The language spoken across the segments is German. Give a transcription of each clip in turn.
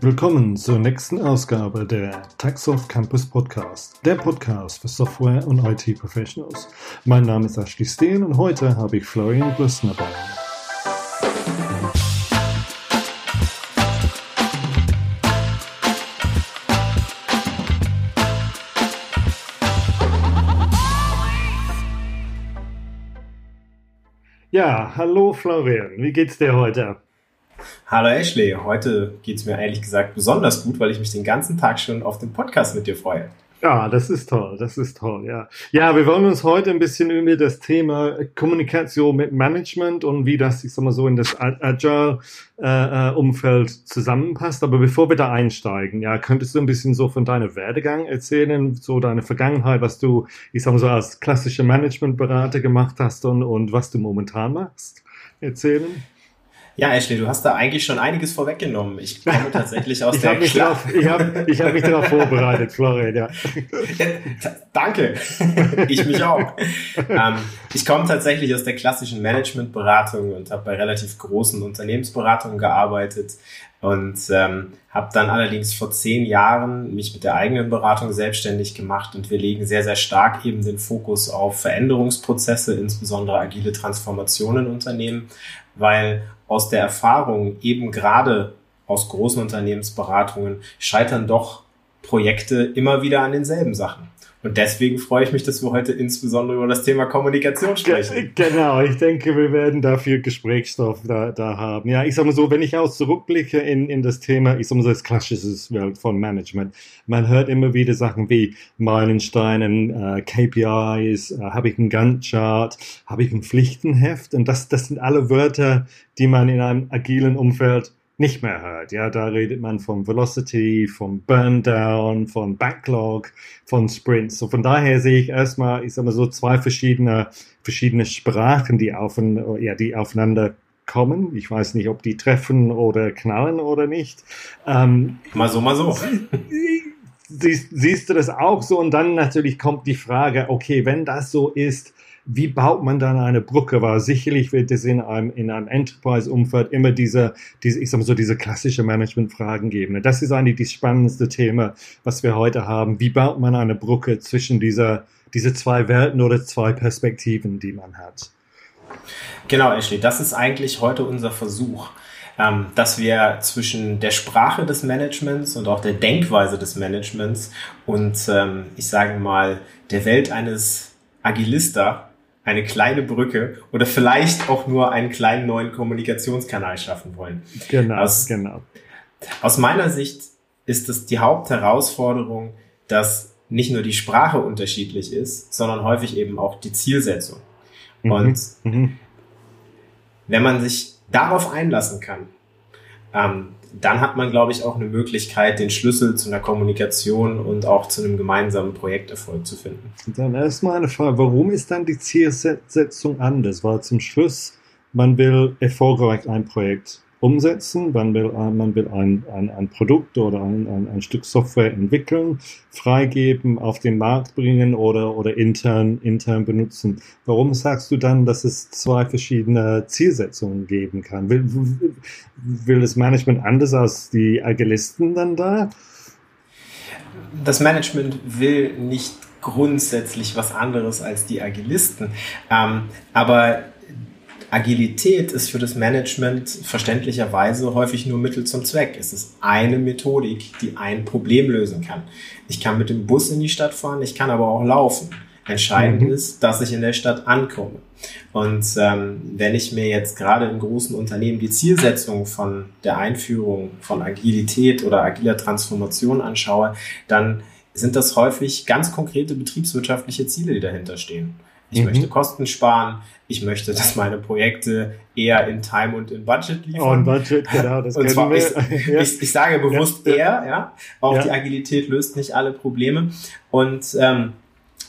Willkommen zur nächsten Ausgabe der Taxoff Campus Podcast, der Podcast für Software- und IT-Professionals. Mein Name ist Ashley Steen und heute habe ich Florian Blüssner bei mir. Ja, hallo Florian, wie geht's dir heute? Hallo Ashley, heute geht's mir ehrlich gesagt besonders gut, weil ich mich den ganzen Tag schon auf den Podcast mit dir freue. Ja, das ist toll, das ist toll, ja. Ja, wir wollen uns heute ein bisschen über das Thema Kommunikation mit Management und wie das, ich sag mal so, in das Agile-Umfeld äh, zusammenpasst. Aber bevor wir da einsteigen, ja, könntest du ein bisschen so von deinem Werdegang erzählen, so deine Vergangenheit, was du, ich sag mal so, als klassischer Managementberater gemacht hast und, und was du momentan machst, erzählen? Ja, Ashley, du hast da eigentlich schon einiges vorweggenommen. Ich komme tatsächlich aus ich der hab mich drauf, Ich habe ich hab mich darauf vorbereitet, Florian, ja. Danke. ich mich auch. Ähm, ich komme tatsächlich aus der klassischen Managementberatung und habe bei relativ großen Unternehmensberatungen gearbeitet und ähm, habe dann allerdings vor zehn Jahren mich mit der eigenen Beratung selbstständig gemacht und wir legen sehr, sehr stark eben den Fokus auf Veränderungsprozesse, insbesondere agile Transformationen in Unternehmen, weil aus der Erfahrung, eben gerade aus großen Unternehmensberatungen, scheitern doch Projekte immer wieder an denselben Sachen. Und deswegen freue ich mich, dass wir heute insbesondere über das Thema Kommunikation sprechen. Genau, ich denke, wir werden dafür Gesprächsstoff da, da haben. Ja, ich sage mal so, wenn ich auch zurückblicke in, in das Thema, ich sage mal so, das klassische Welt von Management, man hört immer wieder Sachen wie Meilensteinen, äh, KPIs, äh, habe ich einen Gantt-Chart, habe ich ein Pflichtenheft und das, das sind alle Wörter, die man in einem agilen Umfeld nicht mehr hört. Ja, da redet man von Velocity, von Burndown, von Backlog, von Sprints. So von daher sehe ich erstmal, ich sag mal so zwei verschiedene, verschiedene Sprachen, die auf, ja, die aufeinander kommen. Ich weiß nicht, ob die treffen oder knallen oder nicht. Ähm, mal so, mal so. Siehst, siehst du das auch so? Und dann natürlich kommt die Frage, okay, wenn das so ist, wie baut man dann eine Brücke? Weil sicherlich wird es in einem, in einem Enterprise-Umfeld immer diese, diese, ich sag mal so, diese klassische Management-Fragen geben. Das ist eigentlich das spannendste Thema, was wir heute haben. Wie baut man eine Brücke zwischen dieser, diese zwei Welten oder zwei Perspektiven, die man hat? Genau, Ashley, das ist eigentlich heute unser Versuch ähm, dass wir zwischen der Sprache des Managements und auch der Denkweise des Managements und ähm, ich sage mal der Welt eines Agilista eine kleine Brücke oder vielleicht auch nur einen kleinen neuen Kommunikationskanal schaffen wollen. Genau, aus, genau. Aus meiner Sicht ist es die Hauptherausforderung, dass nicht nur die Sprache unterschiedlich ist, sondern häufig eben auch die Zielsetzung. Mhm. Und mhm. wenn man sich darauf einlassen kann, ähm, dann hat man, glaube ich, auch eine Möglichkeit, den Schlüssel zu einer Kommunikation und auch zu einem gemeinsamen Projekterfolg zu finden. Dann erstmal eine Frage, warum ist dann die Zielsetzung anders? Weil zum Schluss, man will erfolgreich ein Projekt umsetzen, man will, man will ein, ein, ein Produkt oder ein, ein, ein Stück Software entwickeln, freigeben, auf den Markt bringen oder, oder intern, intern benutzen. Warum sagst du dann, dass es zwei verschiedene Zielsetzungen geben kann? Will, will das Management anders als die Agilisten dann da? Das Management will nicht grundsätzlich was anderes als die Agilisten. Ähm, aber Agilität ist für das Management verständlicherweise häufig nur Mittel zum Zweck. Es ist eine Methodik, die ein Problem lösen kann. Ich kann mit dem Bus in die Stadt fahren, ich kann aber auch laufen. Entscheidend mhm. ist, dass ich in der Stadt ankomme. Und ähm, wenn ich mir jetzt gerade in großen Unternehmen die Zielsetzung von der Einführung von Agilität oder agiler Transformation anschaue, dann sind das häufig ganz konkrete betriebswirtschaftliche Ziele, die dahinter stehen. Ich mhm. möchte Kosten sparen. Ich möchte, dass meine Projekte eher in Time und in Budget liefern. In Budget, genau. Das und zwar, ich, ja. ich, ich, sage bewusst ja. eher, ja. Auch ja. die Agilität löst nicht alle Probleme. Und ähm,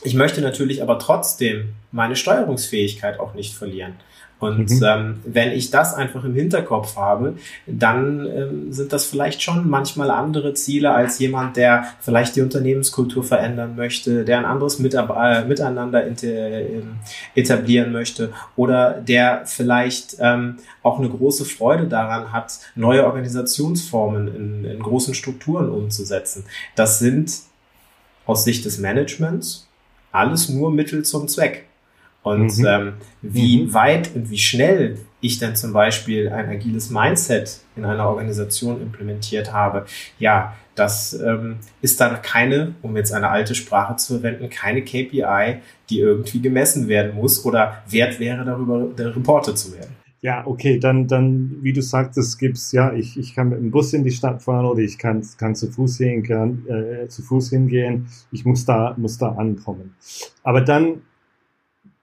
ich möchte natürlich aber trotzdem meine Steuerungsfähigkeit auch nicht verlieren. Und mhm. ähm, wenn ich das einfach im Hinterkopf habe, dann ähm, sind das vielleicht schon manchmal andere Ziele als jemand, der vielleicht die Unternehmenskultur verändern möchte, der ein anderes Mitab äh, Miteinander ähm, etablieren möchte oder der vielleicht ähm, auch eine große Freude daran hat, neue Organisationsformen in, in großen Strukturen umzusetzen. Das sind aus Sicht des Managements alles nur Mittel zum Zweck. Und mhm. ähm, wie mhm. weit und wie schnell ich dann zum Beispiel ein agiles Mindset in einer Organisation implementiert habe, ja, das ähm, ist dann keine, um jetzt eine alte Sprache zu verwenden, keine KPI, die irgendwie gemessen werden muss oder wert wäre, darüber reportet zu werden. Ja, okay, dann, dann, wie du sagtest, gibt's, ja, ich, ich kann mit dem Bus in die Stadt fahren oder ich kann, kann zu Fuß hingehen, kann, äh, zu Fuß hingehen. Ich muss da, muss da ankommen. Aber dann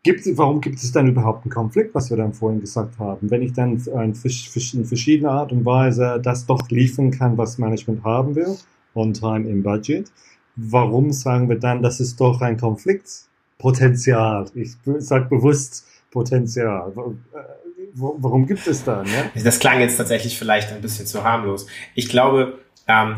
Gibt, warum gibt es dann überhaupt einen Konflikt, was wir dann vorhin gesagt haben? Wenn ich dann in verschiedener Art und Weise das doch liefern kann, was Management haben will, on time im Budget, warum sagen wir dann, das ist doch ein Konfliktpotenzial? Ich sage bewusst Potenzial. Äh, warum gibt es da? Ne? Das klang jetzt tatsächlich vielleicht ein bisschen zu harmlos. Ich glaube, ähm,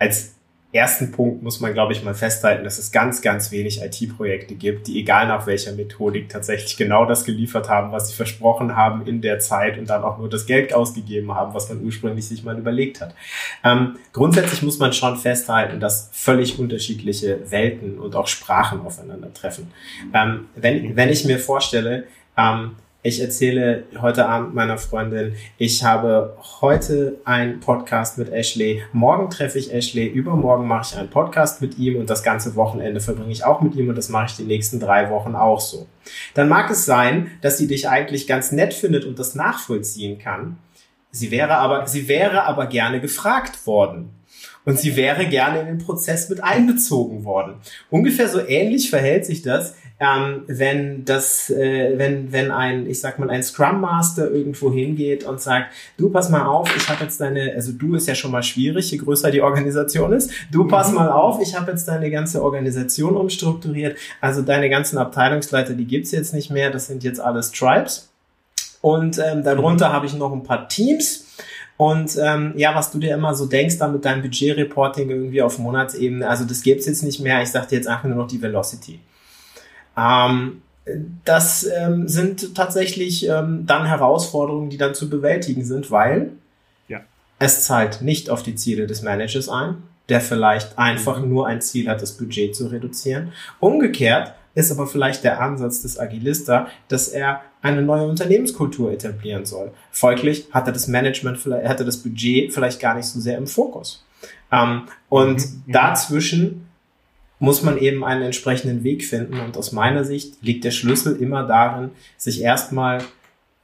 als ersten Punkt muss man, glaube ich, mal festhalten, dass es ganz, ganz wenig IT-Projekte gibt, die egal nach welcher Methodik tatsächlich genau das geliefert haben, was sie versprochen haben in der Zeit und dann auch nur das Geld ausgegeben haben, was man ursprünglich sich mal überlegt hat. Ähm, grundsätzlich muss man schon festhalten, dass völlig unterschiedliche Welten und auch Sprachen aufeinandertreffen. Ähm, wenn, wenn ich mir vorstelle, ähm, ich erzähle heute Abend meiner Freundin, ich habe heute einen Podcast mit Ashley, morgen treffe ich Ashley, übermorgen mache ich einen Podcast mit ihm und das ganze Wochenende verbringe ich auch mit ihm und das mache ich die nächsten drei Wochen auch so. Dann mag es sein, dass sie dich eigentlich ganz nett findet und das nachvollziehen kann. Sie wäre aber, sie wäre aber gerne gefragt worden und sie wäre gerne in den Prozess mit einbezogen worden. Ungefähr so ähnlich verhält sich das, ähm, wenn das, äh, wenn wenn ein, ich sag mal, ein Scrum Master irgendwo hingeht und sagt, du pass mal auf, ich habe jetzt deine, also du ist ja schon mal schwierig, je größer die Organisation ist. Du pass mhm. mal auf, ich habe jetzt deine ganze Organisation umstrukturiert. Also deine ganzen Abteilungsleiter, die gibt's jetzt nicht mehr. Das sind jetzt alles Tribes. Und ähm, darunter habe ich noch ein paar Teams und ähm, ja, was du dir immer so denkst, dann mit deinem Budget-Reporting irgendwie auf Monatsebene, also das gibt's jetzt nicht mehr. Ich sag dir jetzt einfach nur noch die Velocity. Ähm, das ähm, sind tatsächlich ähm, dann Herausforderungen, die dann zu bewältigen sind, weil ja. es zahlt nicht auf die Ziele des Managers ein, der vielleicht einfach mhm. nur ein Ziel hat, das Budget zu reduzieren. Umgekehrt ist aber vielleicht der Ansatz des Agilista, dass er eine neue Unternehmenskultur etablieren soll. Folglich hat er das Management, vielleicht, hat er das Budget vielleicht gar nicht so sehr im Fokus. Ähm, und mhm. mhm. dazwischen muss man eben einen entsprechenden Weg finden. Und aus meiner Sicht liegt der Schlüssel immer darin, sich erstmal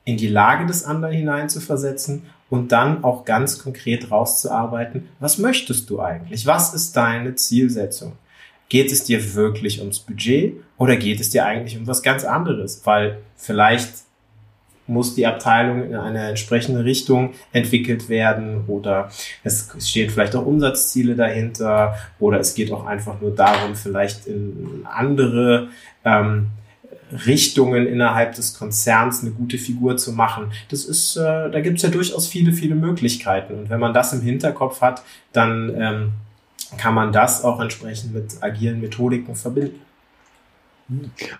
in die Lage des anderen hineinzuversetzen und dann auch ganz konkret rauszuarbeiten, was möchtest du eigentlich? Was ist deine Zielsetzung? Geht es dir wirklich ums Budget oder geht es dir eigentlich um was ganz anderes? Weil vielleicht muss die Abteilung in eine entsprechende Richtung entwickelt werden oder es stehen vielleicht auch Umsatzziele dahinter oder es geht auch einfach nur darum, vielleicht in andere ähm, Richtungen innerhalb des Konzerns eine gute Figur zu machen. Das ist, äh, da gibt es ja durchaus viele, viele Möglichkeiten. Und wenn man das im Hinterkopf hat, dann ähm, kann man das auch entsprechend mit agilen Methodiken verbinden.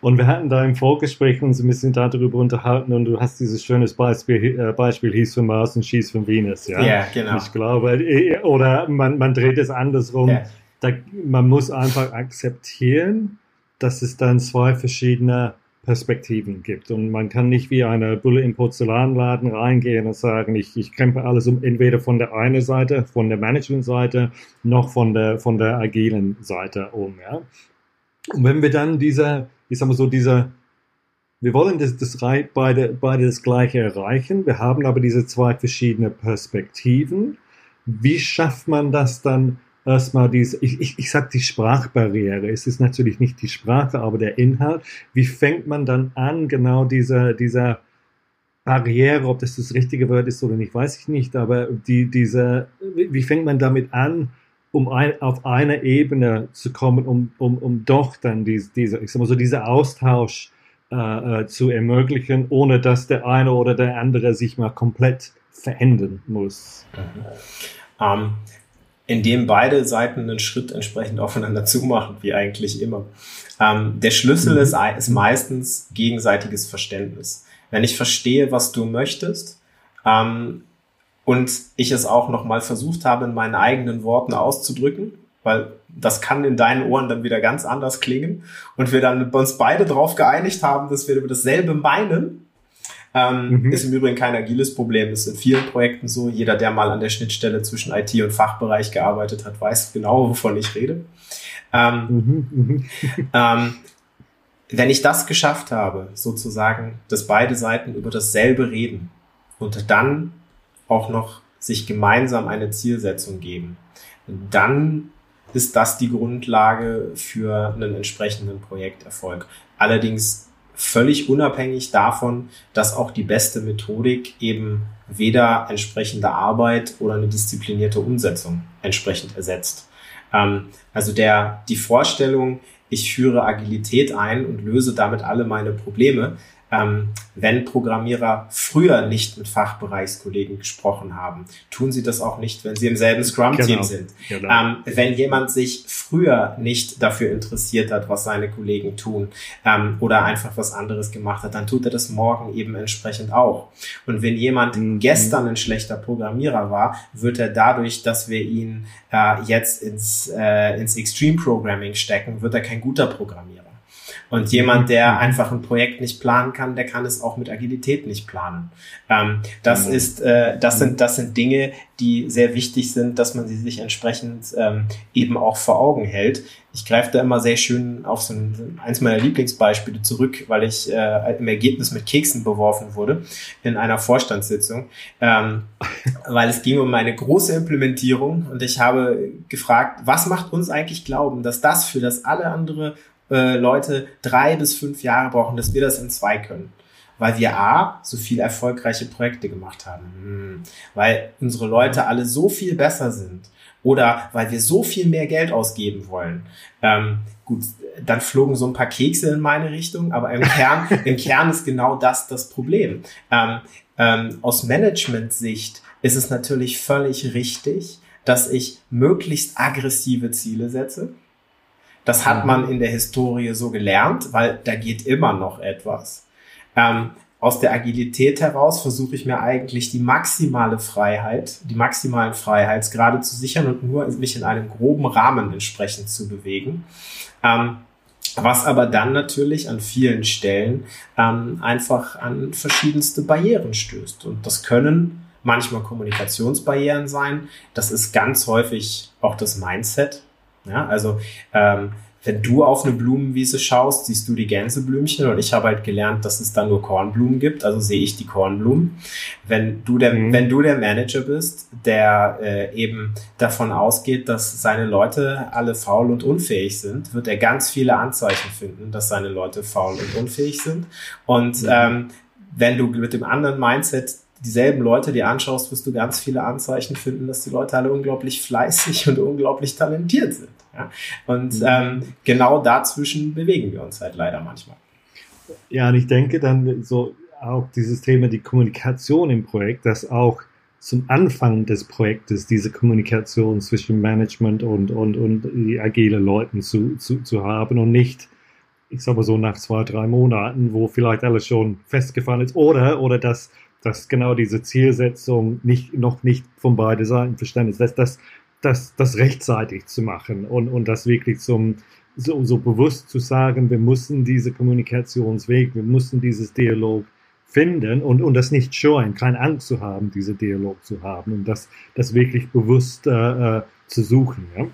Und wir hatten da im Vorgespräch uns ein bisschen darüber unterhalten und du hast dieses schönes Beispiel, äh, Beispiel hieß von Mars und schießt von Venus, ja? Ja, genau. Ich glaube, äh, oder man, man dreht es andersrum. Ja. Da, man muss einfach akzeptieren, dass es dann zwei verschiedene Perspektiven gibt. Und man kann nicht wie eine Bulle im Porzellanladen reingehen und sagen, ich, ich krempe alles um, entweder von der einen Seite, von der Management-Seite, noch von der, von der agilen Seite um. Ja? Und wenn wir dann diese, ich sag mal so, diese, wir wollen das, das beide, beide das Gleiche erreichen, wir haben aber diese zwei verschiedene Perspektiven. Wie schafft man das dann erstmal diese, ich, ich, ich sag die Sprachbarriere, es ist natürlich nicht die Sprache, aber der Inhalt. Wie fängt man dann an, genau diese, dieser Barriere, ob das das richtige Wort ist oder nicht, weiß ich nicht, aber die, diese, wie fängt man damit an, um ein, auf einer Ebene zu kommen, um, um, um doch dann diese, diese, ich sag mal so, diese Austausch äh, äh, zu ermöglichen, ohne dass der eine oder der andere sich mal komplett verändern muss. Mhm. Ähm, indem beide Seiten einen Schritt entsprechend aufeinander zumachen, wie eigentlich immer. Ähm, der Schlüssel mhm. ist, ist meistens gegenseitiges Verständnis. Wenn ich verstehe, was du möchtest, ähm, und ich es auch nochmal versucht habe, in meinen eigenen Worten auszudrücken, weil das kann in deinen Ohren dann wieder ganz anders klingen und wir dann uns beide darauf geeinigt haben, dass wir über dasselbe meinen. Ähm, mhm. Ist im Übrigen kein agiles Problem, ist in vielen Projekten so. Jeder, der mal an der Schnittstelle zwischen IT und Fachbereich gearbeitet hat, weiß genau, wovon ich rede. Ähm, mhm. Mhm. ähm, wenn ich das geschafft habe, sozusagen, dass beide Seiten über dasselbe reden und dann auch noch sich gemeinsam eine Zielsetzung geben, dann ist das die Grundlage für einen entsprechenden Projekterfolg. Allerdings völlig unabhängig davon, dass auch die beste Methodik eben weder entsprechende Arbeit oder eine disziplinierte Umsetzung entsprechend ersetzt. Ähm, also der, die Vorstellung, ich führe Agilität ein und löse damit alle meine Probleme, ähm, wenn Programmierer früher nicht mit Fachbereichskollegen gesprochen haben, tun sie das auch nicht, wenn sie im selben Scrum-Team genau. sind. Genau. Ähm, wenn jemand sich früher nicht dafür interessiert hat, was seine Kollegen tun ähm, oder einfach was anderes gemacht hat, dann tut er das morgen eben entsprechend auch. Und wenn jemand mhm. gestern ein schlechter Programmierer war, wird er dadurch, dass wir ihn äh, jetzt ins, äh, ins Extreme Programming stecken, wird er kein guter Programmierer. Und jemand, der einfach ein Projekt nicht planen kann, der kann es auch mit Agilität nicht planen. Ähm, das mhm. ist, äh, das sind, das sind Dinge, die sehr wichtig sind, dass man sie sich entsprechend ähm, eben auch vor Augen hält. Ich greife da immer sehr schön auf so ein, eins meiner Lieblingsbeispiele zurück, weil ich äh, im Ergebnis mit Keksen beworfen wurde in einer Vorstandssitzung, ähm, weil es ging um eine große Implementierung und ich habe gefragt, was macht uns eigentlich glauben, dass das für das alle andere äh, Leute drei bis fünf Jahre brauchen, dass wir das in zwei können. Weil wir A, so viele erfolgreiche Projekte gemacht haben. Hm. Weil unsere Leute alle so viel besser sind. Oder weil wir so viel mehr Geld ausgeben wollen. Ähm, gut, dann flogen so ein paar Kekse in meine Richtung, aber im Kern, im Kern ist genau das das Problem. Ähm, ähm, aus Management-Sicht ist es natürlich völlig richtig, dass ich möglichst aggressive Ziele setze das hat man in der Historie so gelernt, weil da geht immer noch etwas. Ähm, aus der Agilität heraus versuche ich mir eigentlich die maximale Freiheit, die maximalen Freiheitsgrade zu sichern und nur mich in einem groben Rahmen entsprechend zu bewegen. Ähm, was aber dann natürlich an vielen Stellen ähm, einfach an verschiedenste Barrieren stößt. Und das können manchmal Kommunikationsbarrieren sein. Das ist ganz häufig auch das Mindset. Ja, also ähm, wenn du auf eine Blumenwiese schaust, siehst du die Gänseblümchen und ich habe halt gelernt, dass es da nur Kornblumen gibt, also sehe ich die Kornblumen. Wenn du der, mhm. wenn du der Manager bist, der äh, eben davon ausgeht, dass seine Leute alle faul und unfähig sind, wird er ganz viele Anzeichen finden, dass seine Leute faul und unfähig sind. Und mhm. ähm, wenn du mit dem anderen Mindset dieselben Leute dir anschaust, wirst du ganz viele Anzeichen finden, dass die Leute alle unglaublich fleißig und unglaublich talentiert sind. Ja? Und mhm. ähm, genau dazwischen bewegen wir uns halt leider manchmal. Ja, und ich denke dann so auch dieses Thema die Kommunikation im Projekt, dass auch zum Anfang des Projektes diese Kommunikation zwischen Management und, und, und die agile Leuten zu, zu, zu haben und nicht, ich sag mal so, nach zwei, drei Monaten, wo vielleicht alles schon festgefahren ist oder, oder dass dass genau diese Zielsetzung nicht, noch nicht von beiden Seiten verstanden ist, dass das, das, das rechtzeitig zu machen und, und das wirklich zum, so, so bewusst zu sagen, wir müssen diese Kommunikationsweg, wir müssen dieses Dialog finden und, und das nicht scheuen, keine Angst zu haben, diese Dialog zu haben und das, das wirklich bewusst äh, äh zu suchen. Ja?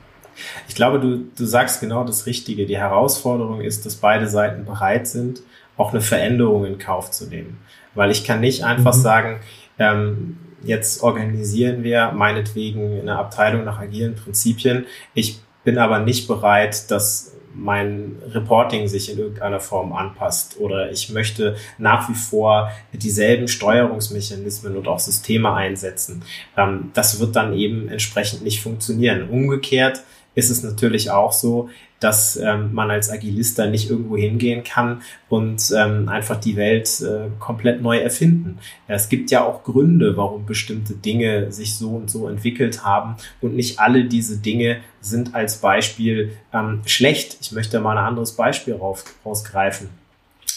Ich glaube, du, du sagst genau das Richtige. Die Herausforderung ist, dass beide Seiten bereit sind, auch eine Veränderung in Kauf zu nehmen. Weil ich kann nicht einfach mhm. sagen, ähm, jetzt organisieren wir meinetwegen eine Abteilung nach agilen Prinzipien. Ich bin aber nicht bereit, dass mein Reporting sich in irgendeiner Form anpasst oder ich möchte nach wie vor dieselben Steuerungsmechanismen und auch Systeme einsetzen. Ähm, das wird dann eben entsprechend nicht funktionieren. Umgekehrt ist es natürlich auch so, dass ähm, man als Agilista nicht irgendwo hingehen kann und ähm, einfach die Welt äh, komplett neu erfinden. Es gibt ja auch Gründe, warum bestimmte Dinge sich so und so entwickelt haben und nicht alle diese Dinge sind als Beispiel ähm, schlecht. Ich möchte mal ein anderes Beispiel raus, rausgreifen.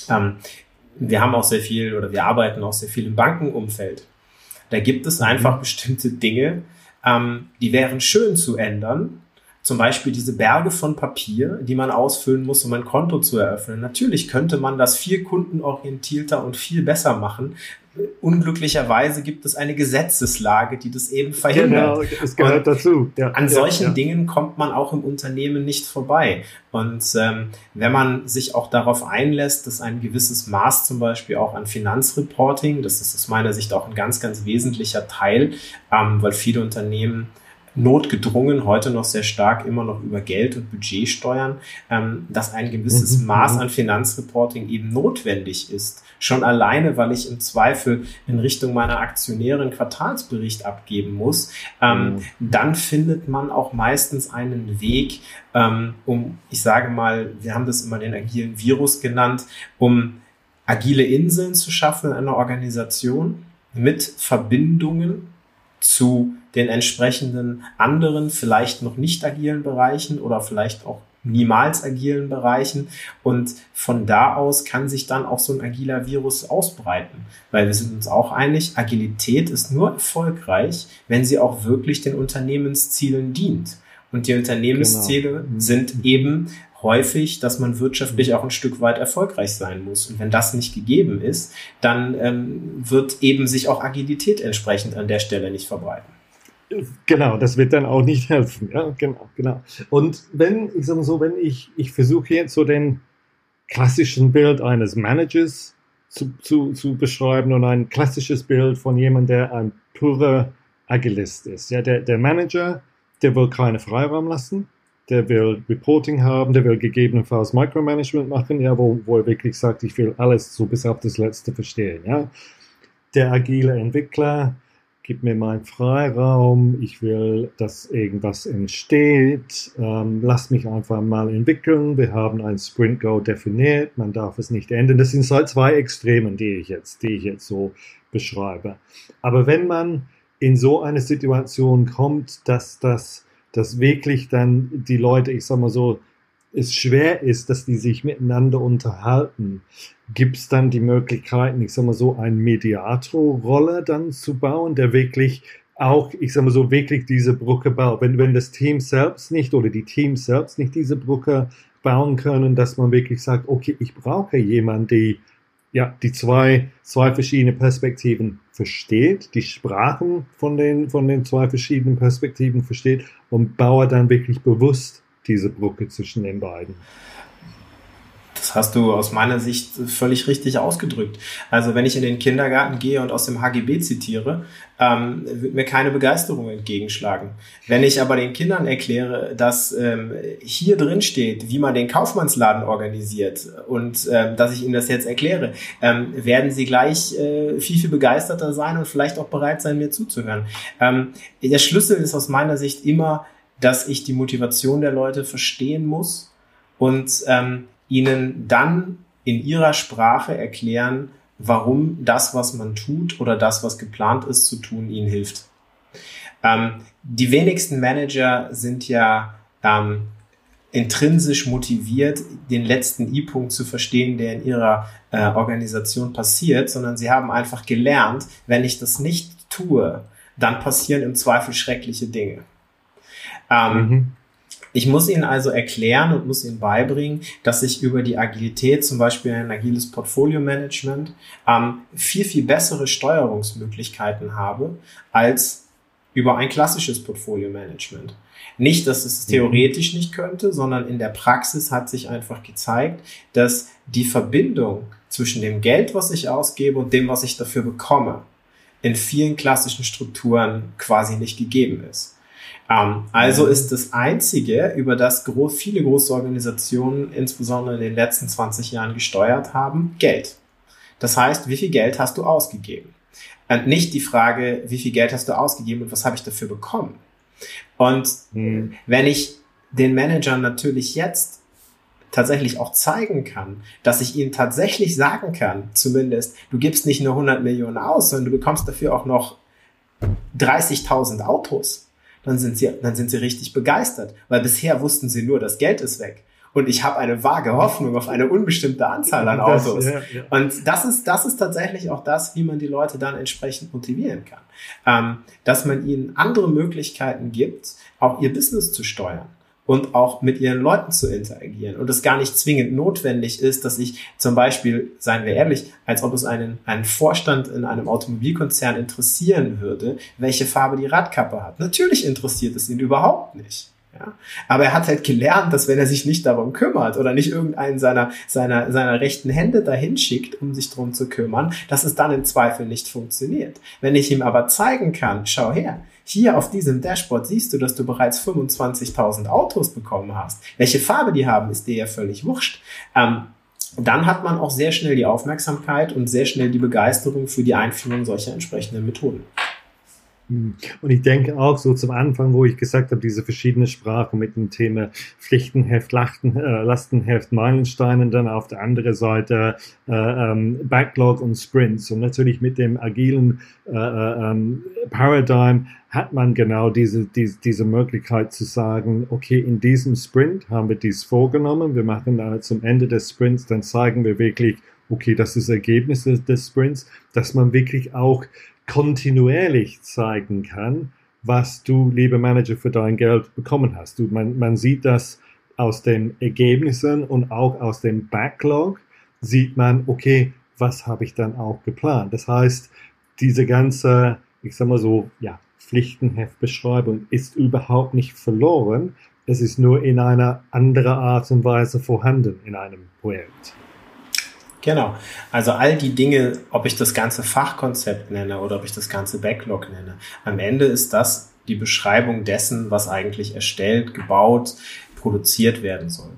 Ähm, wir haben auch sehr viel oder wir arbeiten auch sehr viel im Bankenumfeld. Da gibt es einfach mhm. bestimmte Dinge, ähm, die wären schön zu ändern, zum Beispiel diese Berge von Papier, die man ausfüllen muss, um ein Konto zu eröffnen. Natürlich könnte man das viel kundenorientierter und viel besser machen. Unglücklicherweise gibt es eine Gesetzeslage, die das eben verhindert. Genau, es gehört und dazu. Ja, an solchen ja. Dingen kommt man auch im Unternehmen nicht vorbei. Und ähm, wenn man sich auch darauf einlässt, dass ein gewisses Maß zum Beispiel auch an Finanzreporting, das ist aus meiner Sicht auch ein ganz, ganz wesentlicher Teil, ähm, weil viele Unternehmen notgedrungen heute noch sehr stark immer noch über Geld und Budget steuern, ähm, dass ein gewisses mhm. Maß an Finanzreporting eben notwendig ist. Schon alleine, weil ich im Zweifel in Richtung meiner Aktionäre einen Quartalsbericht abgeben muss, ähm, mhm. dann findet man auch meistens einen Weg, ähm, um, ich sage mal, wir haben das immer den agilen Virus genannt, um agile Inseln zu schaffen in einer Organisation mit Verbindungen zu den entsprechenden anderen, vielleicht noch nicht agilen Bereichen oder vielleicht auch niemals agilen Bereichen. Und von da aus kann sich dann auch so ein agiler Virus ausbreiten. Weil wir sind uns auch einig, Agilität ist nur erfolgreich, wenn sie auch wirklich den Unternehmenszielen dient. Und die Unternehmensziele genau. sind eben häufig, dass man wirtschaftlich auch ein Stück weit erfolgreich sein muss. Und wenn das nicht gegeben ist, dann ähm, wird eben sich auch Agilität entsprechend an der Stelle nicht verbreiten. Genau, das wird dann auch nicht helfen. Ja, genau, genau. Und wenn, ich sag mal so, wenn ich, ich versuche jetzt so den klassischen Bild eines Managers zu, zu, zu beschreiben und ein klassisches Bild von jemandem, der ein purer Agilist ist. Ja, der, der Manager, der will keine Freiraum lassen, der will Reporting haben, der will gegebenenfalls Micromanagement machen, ja, wo, wo er wirklich sagt, ich will alles so bis auf das Letzte verstehen, ja. Der agile Entwickler, gib mir meinen Freiraum, ich will, dass irgendwas entsteht, ähm, lass mich einfach mal entwickeln, wir haben ein Sprint Go definiert, man darf es nicht ändern. Das sind zwei Extremen, die ich jetzt, die ich jetzt so beschreibe. Aber wenn man in so eine Situation kommt, dass das, dass wirklich dann die Leute, ich sag mal so, es schwer ist, dass die sich miteinander unterhalten, gibt es dann die Möglichkeiten, ich sag mal so, eine Mediator-Rolle dann zu bauen, der wirklich auch, ich sag mal so, wirklich diese Brücke baut. Wenn, wenn das Team selbst nicht oder die Teams selbst nicht diese Brücke bauen können, dass man wirklich sagt, okay, ich brauche jemanden, die ja, die zwei, zwei verschiedene Perspektiven versteht, die Sprachen von den, von den zwei verschiedenen Perspektiven versteht und baue dann wirklich bewusst diese Brücke zwischen den beiden. Das hast du aus meiner Sicht völlig richtig ausgedrückt. Also wenn ich in den Kindergarten gehe und aus dem HGB zitiere, ähm, wird mir keine Begeisterung entgegenschlagen. Wenn ich aber den Kindern erkläre, dass ähm, hier drin steht, wie man den Kaufmannsladen organisiert und ähm, dass ich ihnen das jetzt erkläre, ähm, werden sie gleich äh, viel, viel begeisterter sein und vielleicht auch bereit sein, mir zuzuhören. Ähm, der Schlüssel ist aus meiner Sicht immer, dass ich die Motivation der Leute verstehen muss und ähm, ihnen dann in ihrer Sprache erklären, warum das, was man tut oder das, was geplant ist zu tun, ihnen hilft. Ähm, die wenigsten Manager sind ja ähm, intrinsisch motiviert, den letzten I-Punkt zu verstehen, der in ihrer äh, Organisation passiert, sondern sie haben einfach gelernt, wenn ich das nicht tue, dann passieren im Zweifel schreckliche Dinge. Ähm, mhm. Ich muss Ihnen also erklären und muss Ihnen beibringen, dass ich über die Agilität, zum Beispiel ein agiles Portfolio-Management, ähm, viel, viel bessere Steuerungsmöglichkeiten habe als über ein klassisches Portfolio-Management. Nicht, dass es mhm. theoretisch nicht könnte, sondern in der Praxis hat sich einfach gezeigt, dass die Verbindung zwischen dem Geld, was ich ausgebe und dem, was ich dafür bekomme, in vielen klassischen Strukturen quasi nicht gegeben ist. Ähm, also mhm. ist das Einzige, über das groß, viele große Organisationen insbesondere in den letzten 20 Jahren gesteuert haben, Geld. Das heißt, wie viel Geld hast du ausgegeben? Und nicht die Frage, wie viel Geld hast du ausgegeben und was habe ich dafür bekommen? Und mhm. wenn ich den Managern natürlich jetzt tatsächlich auch zeigen kann, dass ich ihnen tatsächlich sagen kann, zumindest, du gibst nicht nur 100 Millionen aus, sondern du bekommst dafür auch noch 30.000 Autos, dann sind sie, dann sind sie richtig begeistert, weil bisher wussten sie nur, das Geld ist weg und ich habe eine vage Hoffnung auf eine unbestimmte Anzahl an Autos. Das, ja, ja. Und das ist, das ist tatsächlich auch das, wie man die Leute dann entsprechend motivieren kann. Ähm, dass man ihnen andere Möglichkeiten gibt, auch ihr Business zu steuern und auch mit ihren Leuten zu interagieren und es gar nicht zwingend notwendig ist, dass ich zum Beispiel, seien wir ehrlich, als ob es einen, einen Vorstand in einem Automobilkonzern interessieren würde, welche Farbe die Radkappe hat. Natürlich interessiert es ihn überhaupt nicht. Ja? Aber er hat halt gelernt, dass wenn er sich nicht darum kümmert oder nicht irgendeinen seiner, seiner, seiner rechten Hände dahin schickt, um sich darum zu kümmern, dass es dann im Zweifel nicht funktioniert. Wenn ich ihm aber zeigen kann, schau her, hier auf diesem Dashboard siehst du, dass du bereits 25.000 Autos bekommen hast. Welche Farbe die haben, ist dir ja völlig wurscht. Ähm, dann hat man auch sehr schnell die Aufmerksamkeit und sehr schnell die Begeisterung für die Einführung solcher entsprechenden Methoden. Hm. Und ich denke auch so zum Anfang, wo ich gesagt habe, diese verschiedenen Sprachen mit dem Thema Pflichtenheft, Lachten, äh, Lastenheft, Meilensteinen, dann auf der anderen Seite äh, ähm, Backlog und Sprints. Und natürlich mit dem agilen äh, äh, ähm, Paradigm hat man genau diese, diese, diese Möglichkeit zu sagen, okay, in diesem Sprint haben wir dies vorgenommen, wir machen äh, zum Ende des Sprints, dann zeigen wir wirklich, okay, das ist Ergebnis des Sprints, dass man wirklich auch kontinuierlich zeigen kann, was du, lieber Manager, für dein Geld bekommen hast. Du, man, man sieht das aus den Ergebnissen und auch aus dem Backlog sieht man, okay, was habe ich dann auch geplant. Das heißt, diese ganze, ich sag mal so, ja, Pflichtenheftbeschreibung ist überhaupt nicht verloren. Es ist nur in einer anderen Art und Weise vorhanden in einem Projekt. Genau. Also all die Dinge, ob ich das ganze Fachkonzept nenne oder ob ich das ganze Backlog nenne, am Ende ist das die Beschreibung dessen, was eigentlich erstellt, gebaut, produziert werden soll.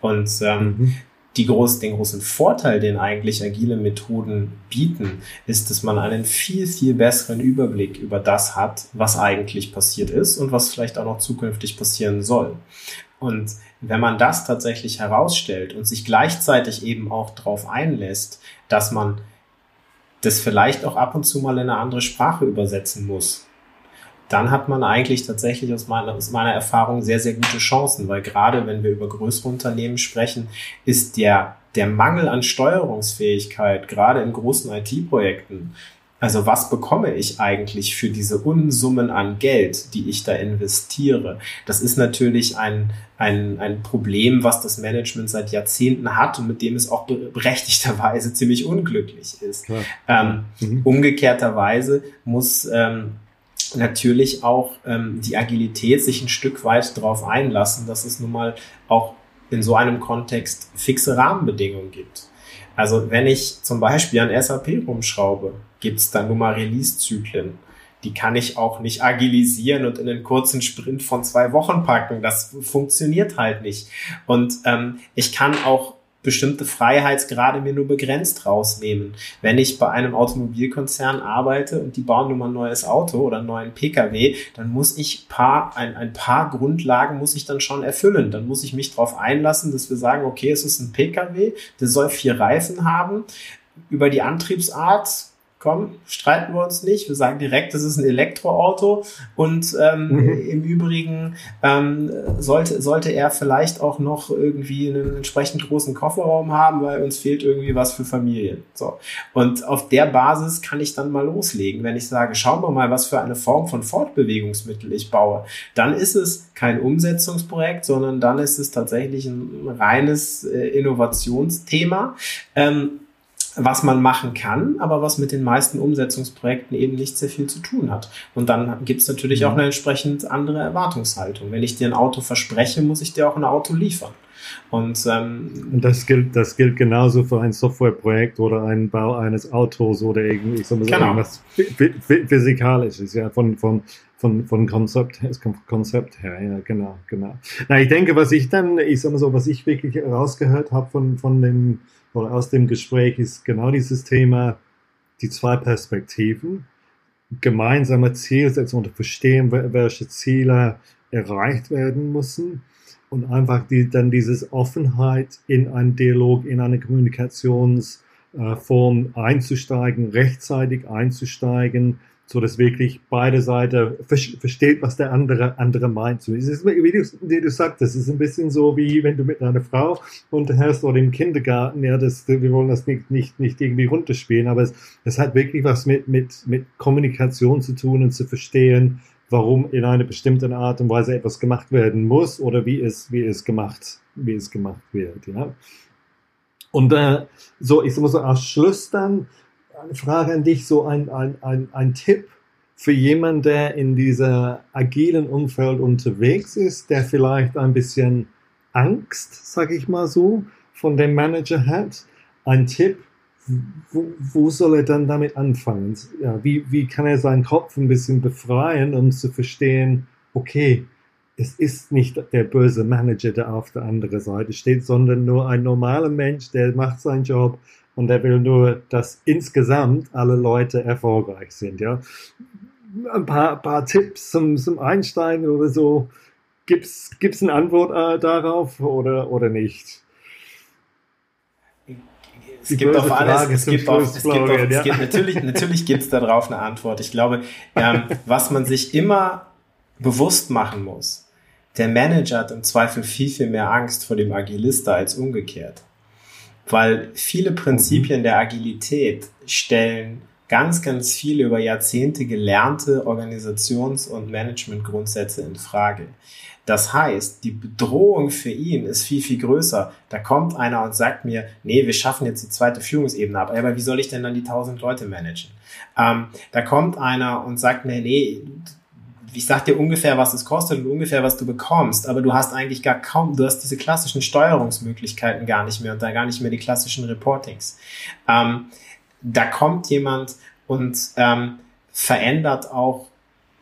Und ähm, mhm. Die groß, den großen Vorteil, den eigentlich agile Methoden bieten, ist, dass man einen viel, viel besseren Überblick über das hat, was eigentlich passiert ist und was vielleicht auch noch zukünftig passieren soll. Und wenn man das tatsächlich herausstellt und sich gleichzeitig eben auch darauf einlässt, dass man das vielleicht auch ab und zu mal in eine andere Sprache übersetzen muss, dann hat man eigentlich tatsächlich aus meiner, aus meiner Erfahrung sehr, sehr gute Chancen, weil gerade wenn wir über größere Unternehmen sprechen, ist der, der Mangel an Steuerungsfähigkeit, gerade in großen IT-Projekten, also was bekomme ich eigentlich für diese Unsummen an Geld, die ich da investiere? Das ist natürlich ein, ein, ein Problem, was das Management seit Jahrzehnten hat und mit dem es auch berechtigterweise ziemlich unglücklich ist. Ähm, mhm. Umgekehrterweise muss ähm, natürlich auch ähm, die Agilität sich ein Stück weit darauf einlassen, dass es nun mal auch in so einem Kontext fixe Rahmenbedingungen gibt. Also wenn ich zum Beispiel an SAP rumschraube, gibt es dann nun mal Release-Zyklen. Die kann ich auch nicht agilisieren und in einen kurzen Sprint von zwei Wochen packen. Das funktioniert halt nicht. Und ähm, ich kann auch bestimmte Freiheitsgrade mir nur begrenzt rausnehmen. Wenn ich bei einem Automobilkonzern arbeite und die bauen nun mal ein neues Auto oder einen neuen Pkw, dann muss ich paar, ein, ein paar Grundlagen muss ich dann schon erfüllen. Dann muss ich mich darauf einlassen, dass wir sagen, okay, es ist ein Pkw, der soll vier Reifen haben. Über die Antriebsart komm, streiten wir uns nicht. Wir sagen direkt, das ist ein Elektroauto und ähm, mhm. im Übrigen ähm, sollte, sollte er vielleicht auch noch irgendwie einen entsprechend großen Kofferraum haben, weil uns fehlt irgendwie was für Familien. So. Und auf der Basis kann ich dann mal loslegen. Wenn ich sage, schauen wir mal, was für eine Form von Fortbewegungsmittel ich baue, dann ist es kein Umsetzungsprojekt, sondern dann ist es tatsächlich ein reines äh, Innovationsthema. Ähm, was man machen kann, aber was mit den meisten Umsetzungsprojekten eben nicht sehr viel zu tun hat. Und dann gibt es natürlich auch mhm. eine entsprechend andere Erwartungshaltung. Wenn ich dir ein Auto verspreche, muss ich dir auch ein Auto liefern. Und, ähm, und das gilt, das gilt genauso für ein Softwareprojekt oder einen Bau eines Autos oder irgendwie, ich sag mal so genau. irgendwas physikalisches, ja, von, von, von, von Konzept, Konzept her, ja, genau, genau. Na, ich denke, was ich dann, ich sag mal so, was ich wirklich rausgehört habe von, von dem, oder aus dem Gespräch ist genau dieses Thema, die zwei Perspektiven, gemeinsame Zielsetzung und verstehen, welche Ziele erreicht werden müssen und einfach die, dann dieses Offenheit in einen Dialog, in eine Kommunikationsform einzusteigen, rechtzeitig einzusteigen, so dass wirklich beide Seiten versteht, was der andere andere meint. Es ist, wie du, wie du sagst, es ist ein bisschen so, wie wenn du mit einer Frau unterhältst oder im Kindergarten. Ja, das, wir wollen das nicht, nicht, nicht irgendwie runterspielen, aber es, es hat wirklich was mit, mit, mit Kommunikation zu tun und zu verstehen, warum in einer bestimmten Art und Weise etwas gemacht werden muss oder wie es, wie es gemacht, wie es gemacht wird, ja. Und äh, so, ich muss so als Schluss dann, eine Frage an dich, so ein, ein, ein, ein Tipp für jemanden, der in dieser agilen Umfeld unterwegs ist, der vielleicht ein bisschen Angst, sag ich mal so, von dem Manager hat. Ein Tipp, wo, wo soll er dann damit anfangen? Ja, wie, wie kann er seinen Kopf ein bisschen befreien, um zu verstehen, okay, es ist nicht der böse Manager, der auf der anderen Seite steht, sondern nur ein normaler Mensch, der macht seinen Job, und er will nur, dass insgesamt alle Leute erfolgreich sind. Ja, ein paar, paar Tipps zum, zum Einsteigen oder so. Gibt's gibt's eine Antwort äh, darauf oder oder nicht? Es gibt auf alles, es gibt, auf, es gibt, auf, es gibt natürlich, natürlich gibt es darauf eine Antwort. Ich glaube, ähm, was man sich immer bewusst machen muss, der Manager hat im Zweifel viel, viel mehr Angst vor dem Agilista als umgekehrt weil viele Prinzipien der Agilität stellen ganz, ganz viele über Jahrzehnte gelernte Organisations- und Managementgrundsätze in Frage. Das heißt, die Bedrohung für ihn ist viel, viel größer. Da kommt einer und sagt mir, nee, wir schaffen jetzt die zweite Führungsebene ab. Aber wie soll ich denn dann die tausend Leute managen? Ähm, da kommt einer und sagt mir, nee, ich sag dir ungefähr, was es kostet und ungefähr, was du bekommst, aber du hast eigentlich gar kaum, du hast diese klassischen Steuerungsmöglichkeiten gar nicht mehr und da gar nicht mehr die klassischen Reportings. Ähm, da kommt jemand und ähm, verändert auch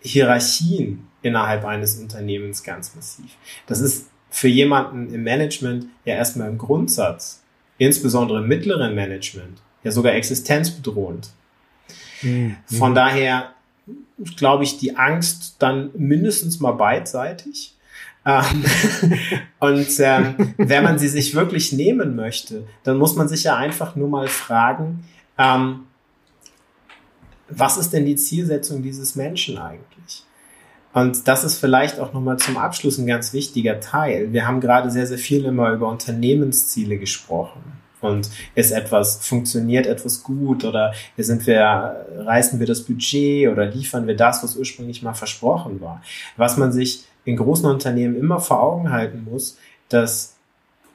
Hierarchien innerhalb eines Unternehmens ganz massiv. Das ist für jemanden im Management ja erstmal im Grundsatz, insbesondere im mittleren Management, ja sogar existenzbedrohend. Mhm. Von daher glaube ich, die Angst dann mindestens mal beidseitig. Ähm, und ähm, wenn man sie sich wirklich nehmen möchte, dann muss man sich ja einfach nur mal fragen, ähm, was ist denn die Zielsetzung dieses Menschen eigentlich? Und das ist vielleicht auch nochmal zum Abschluss ein ganz wichtiger Teil. Wir haben gerade sehr, sehr viel immer über Unternehmensziele gesprochen und ist etwas, funktioniert etwas gut oder sind wir, reißen wir das Budget oder liefern wir das, was ursprünglich mal versprochen war. Was man sich in großen Unternehmen immer vor Augen halten muss, dass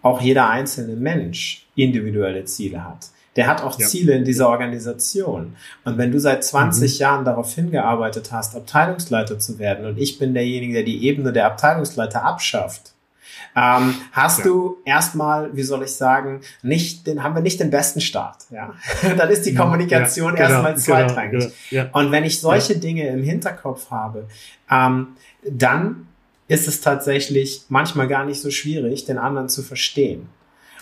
auch jeder einzelne Mensch individuelle Ziele hat. Der hat auch ja. Ziele in dieser Organisation. Und wenn du seit 20 mhm. Jahren darauf hingearbeitet hast, Abteilungsleiter zu werden und ich bin derjenige, der die Ebene der Abteilungsleiter abschafft, ähm, hast ja. du erstmal, wie soll ich sagen, nicht den, haben wir nicht den besten Start. Ja, dann ist die Kommunikation ja, genau, erstmal genau, zweitrangig. Genau, Und wenn ich solche Dinge im Hinterkopf habe, ähm, dann ist es tatsächlich manchmal gar nicht so schwierig, den anderen zu verstehen.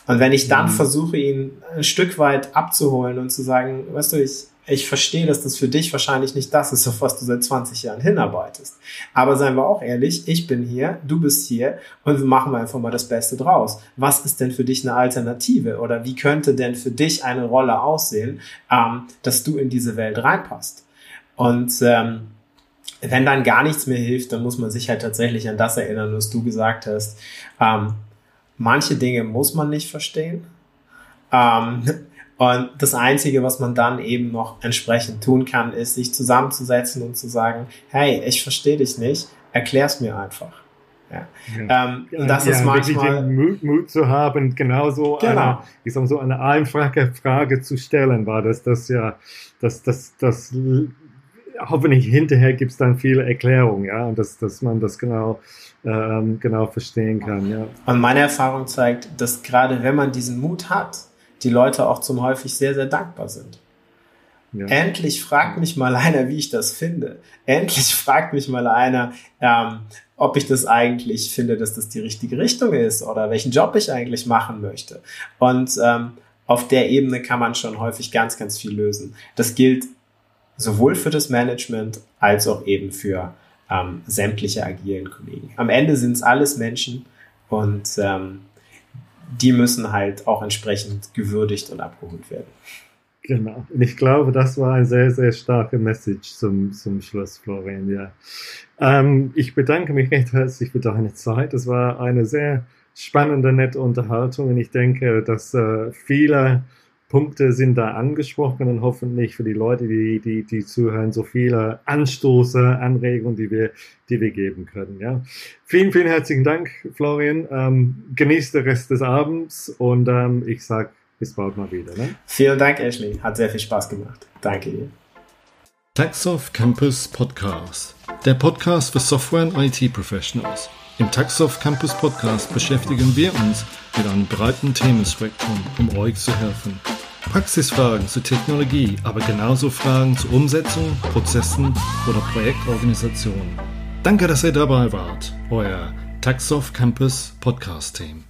Und wenn ich dann mhm. versuche, ihn ein Stück weit abzuholen und zu sagen, weißt du, ich ich verstehe, dass das für dich wahrscheinlich nicht das ist, auf was du seit 20 Jahren hinarbeitest. Aber seien wir auch ehrlich, ich bin hier, du bist hier und wir machen einfach mal das Beste draus. Was ist denn für dich eine Alternative oder wie könnte denn für dich eine Rolle aussehen, ähm, dass du in diese Welt reinpasst? Und ähm, wenn dann gar nichts mehr hilft, dann muss man sich halt tatsächlich an das erinnern, was du gesagt hast. Ähm, manche Dinge muss man nicht verstehen. Ähm, und das Einzige, was man dann eben noch entsprechend tun kann, ist, sich zusammenzusetzen und zu sagen, hey, ich verstehe dich nicht, erklär's mir einfach. Ja. ja. Ähm, und das ja, ist manchmal den Mut, Mut, zu haben, genauso genau. eine, ich sag so eine einfache Frage zu stellen, war das, das ja, das, das, das, hoffentlich hinterher gibt es dann viele Erklärungen, ja, und dass, dass man das genau, ähm, genau verstehen kann, ja. Und meine Erfahrung zeigt, dass gerade wenn man diesen Mut hat, die Leute auch zum häufig sehr, sehr dankbar sind. Ja. Endlich fragt mich mal einer, wie ich das finde. Endlich fragt mich mal einer, ähm, ob ich das eigentlich finde, dass das die richtige Richtung ist oder welchen Job ich eigentlich machen möchte. Und ähm, auf der Ebene kann man schon häufig ganz, ganz viel lösen. Das gilt sowohl für das Management als auch eben für ähm, sämtliche agilen Kollegen. Am Ende sind es alles Menschen Und ähm, die müssen halt auch entsprechend gewürdigt und abgeholt werden. Genau. Und ich glaube, das war ein sehr, sehr starke Message zum, zum Schluss, Florian. Ja. Ähm, ich bedanke mich recht herzlich für deine Zeit. Es war eine sehr spannende, nette Unterhaltung und ich denke, dass äh, viele Punkte sind da angesprochen und hoffentlich für die Leute, die, die, die zuhören, so viele Anstoße, Anregungen, die wir, die wir geben können. Ja. Vielen, vielen herzlichen Dank, Florian. Ähm, genießt den Rest des Abends und ähm, ich sage bis bald mal wieder. Ne? Vielen Dank, Ashley. Hat sehr viel Spaß gemacht. Danke dir. Taxoff Campus Podcast. Der Podcast für Software und IT Professionals. Im Taxoff Campus Podcast beschäftigen wir uns mit einem breiten Themenspektrum, um euch zu helfen. Praxisfragen zur Technologie, aber genauso Fragen zur Umsetzung, Prozessen oder Projektorganisation. Danke, dass ihr dabei wart. Euer Taxoff Campus Podcast Team.